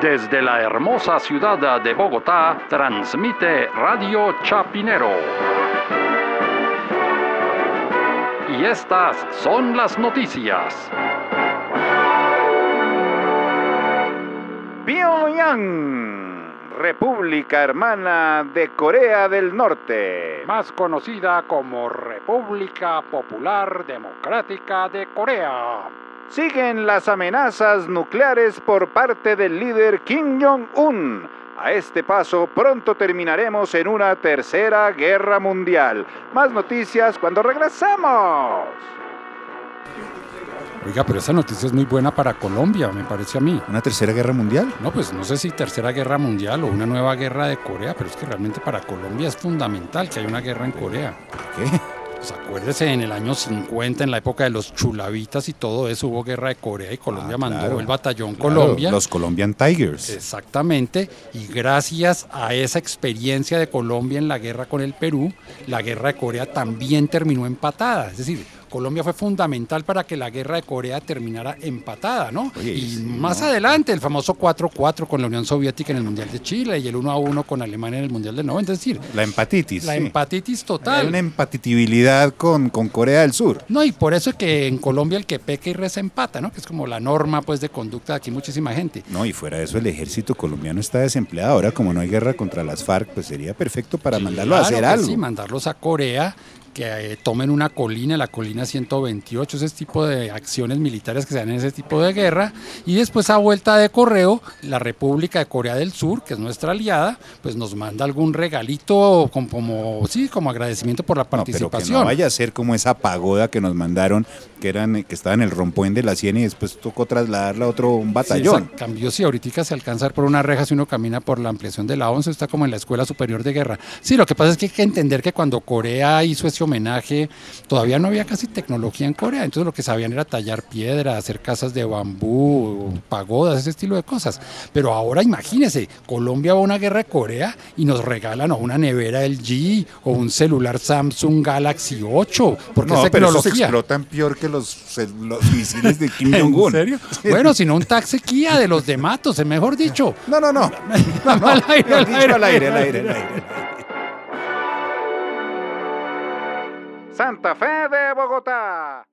Desde la hermosa ciudad de Bogotá, transmite Radio Chapinero. Y estas son las noticias. Pyongyang, República Hermana de Corea del Norte. Más conocida como República Popular Democrática de Corea. Siguen las amenazas nucleares por parte del líder Kim Jong-un. A este paso pronto terminaremos en una tercera guerra mundial. Más noticias cuando regresamos. Oiga, pero esa noticia es muy buena para Colombia, me parece a mí. ¿Una tercera guerra mundial? No, pues no sé si tercera guerra mundial o una nueva guerra de Corea, pero es que realmente para Colombia es fundamental que haya una guerra en Corea. ¿Por qué? Pues acuérdese, en el año 50, en la época de los chulavitas y todo eso, hubo guerra de Corea y Colombia Ah, mandó claro. el batallón Claro, Colombia. Los Colombian Tigers. Exactamente, y gracias a esa experiencia de Colombia en la guerra con el Perú, la guerra de Corea también terminó empatada. Es decir, Colombia fue fundamental para que la guerra de Corea terminara empatada, ¿no? Oye, y sí, más adelante, el famoso 4-4 con la Unión Soviética en el Mundial de Chile y el 1-1 con Alemania en el Mundial del 90. Es decir, La empatitis. la sí. empatitis Hay total. una empatitibilidad con, con Corea del Sur. No, y por eso es que en Colombia el que peca y reza empata, ¿no? Que es como la norma pues de conducta de aquí muchísima gente. No, y fuera de eso, el ejército colombiano está desempleado. Ahora, como no hay guerra contra las FARC, pues sería perfecto para mandarlo a hacer algo. Sí, mandarlos a Corea, que eh, tomen una colina, la colina 128, ese tipo de acciones militares que se dan en ese tipo de guerra. Y después, a vuelta de correo, la República de Corea del Sur, que es nuestra aliada, pues nos manda algún regalito como, como sí, como agradecimiento por la No, pero que participación. no vaya a ser como esa pagoda que nos mandaron, que eran que estaba en el rompoen de la Siena y después tocó trasladarla a otro un Sí, batallón. esa- cambió, sí, ahorita se alcanza por una reja si uno camina por la ampliación de la 11, está como en la Escuela Superior de Guerra. Sí, lo que pasa es que hay que entender que cuando Corea hizo ese homenaje, todavía no había casi tecnología en Corea, entonces lo que sabían era tallar piedra, hacer casas de bambú, pagodas, ese estilo de cosas. Pero ahora imagínese, Colombia va a una guerra de Corea y nos regalan o una nevera LG o un celular Samsung Galaxy 8, porque no, es pero esos tecnología. explotan peor que los, los misiles de Kim ¿En Jong-un. serio? Bueno, si no un taxi Kia de los de Matos, es mejor dicho. No, no, no. No, no. Al aire. al aire, al aire, al aire. Santa Fe de Bogotá.